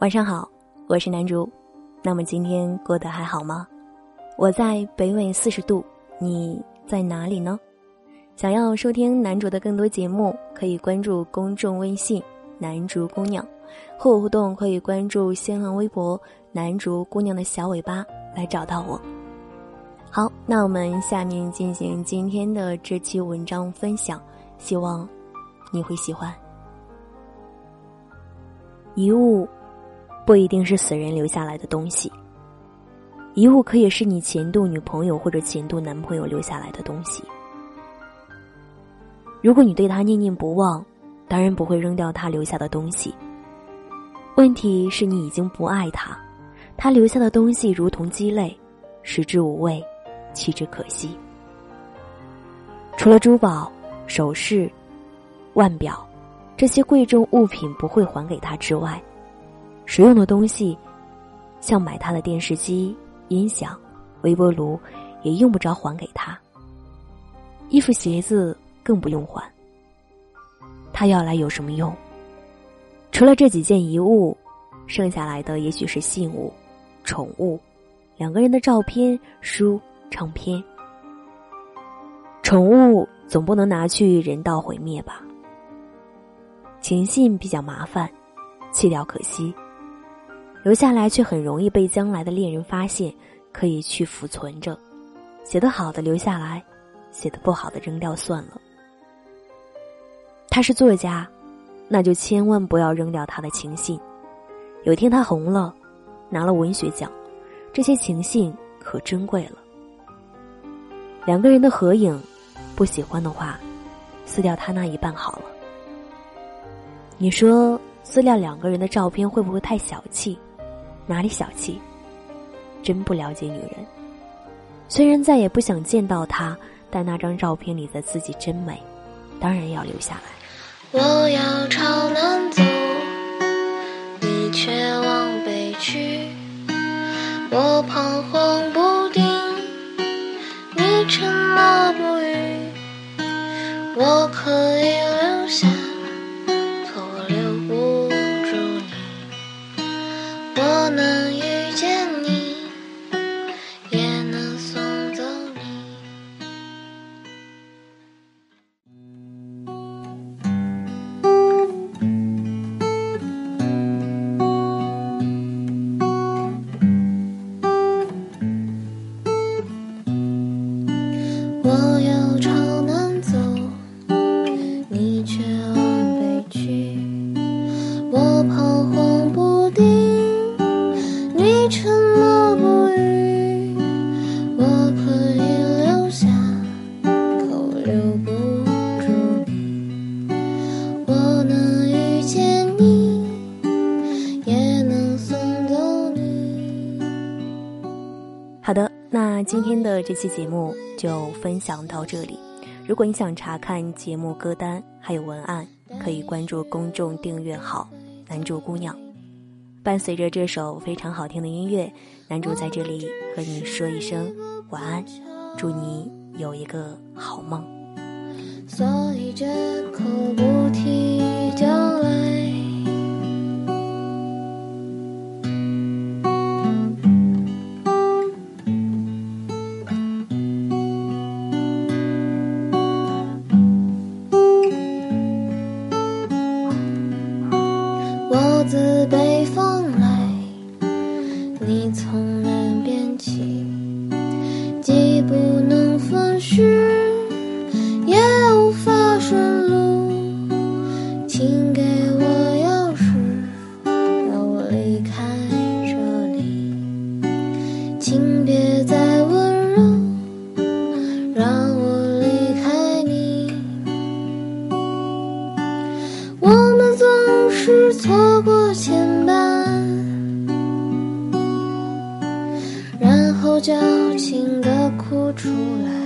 晚上好，我是南竹。那么今天过得还好吗？我在北纬四十度，你在哪里呢？想要收听南竹的更多节目，可以关注公众微信“南竹姑娘”，和我互动可以关注新浪微博“南竹姑娘的小尾巴”来找到我。好，那我们下面进行今天的这期文章分享，希望你会喜欢。遗物。不一定是死人留下来的东西，遗物可以是你前度女朋友或者前度男朋友留下来的东西。如果你对他念念不忘，当然不会扔掉他留下的东西。问题是你已经不爱他，他留下的东西如同鸡肋，食之无味，弃之可惜。除了珠宝、首饰、腕表这些贵重物品不会还给他之外，实用的东西，像买他的电视机、音响、微波炉，也用不着还给他。衣服、鞋子更不用还。他要来有什么用？除了这几件遗物，剩下来的也许是信物、宠物、两个人的照片、书、唱片。宠物总不能拿去人道毁灭吧？情信比较麻烦，弃掉可惜。留下来却很容易被将来的恋人发现，可以去储存着。写得好的留下来，写的不好的扔掉算了。他是作家，那就千万不要扔掉他的情信。有天他红了，拿了文学奖，这些情信可珍贵了。两个人的合影，不喜欢的话，撕掉他那一半好了。你说撕掉两个人的照片会不会太小气？哪里小气？真不了解女人。虽然再也不想见到她，但那张照片里的自己真美，当然要留下来。我要朝南走，你却往北去。我彷徨那今天的这期节目就分享到这里。如果你想查看节目歌单还有文案，可以关注公众订阅号“男主姑娘”。伴随着这首非常好听的音乐，男主在这里和你说一声晚安，祝你有一个好梦。所以绝口不提将来。矫情的哭出来。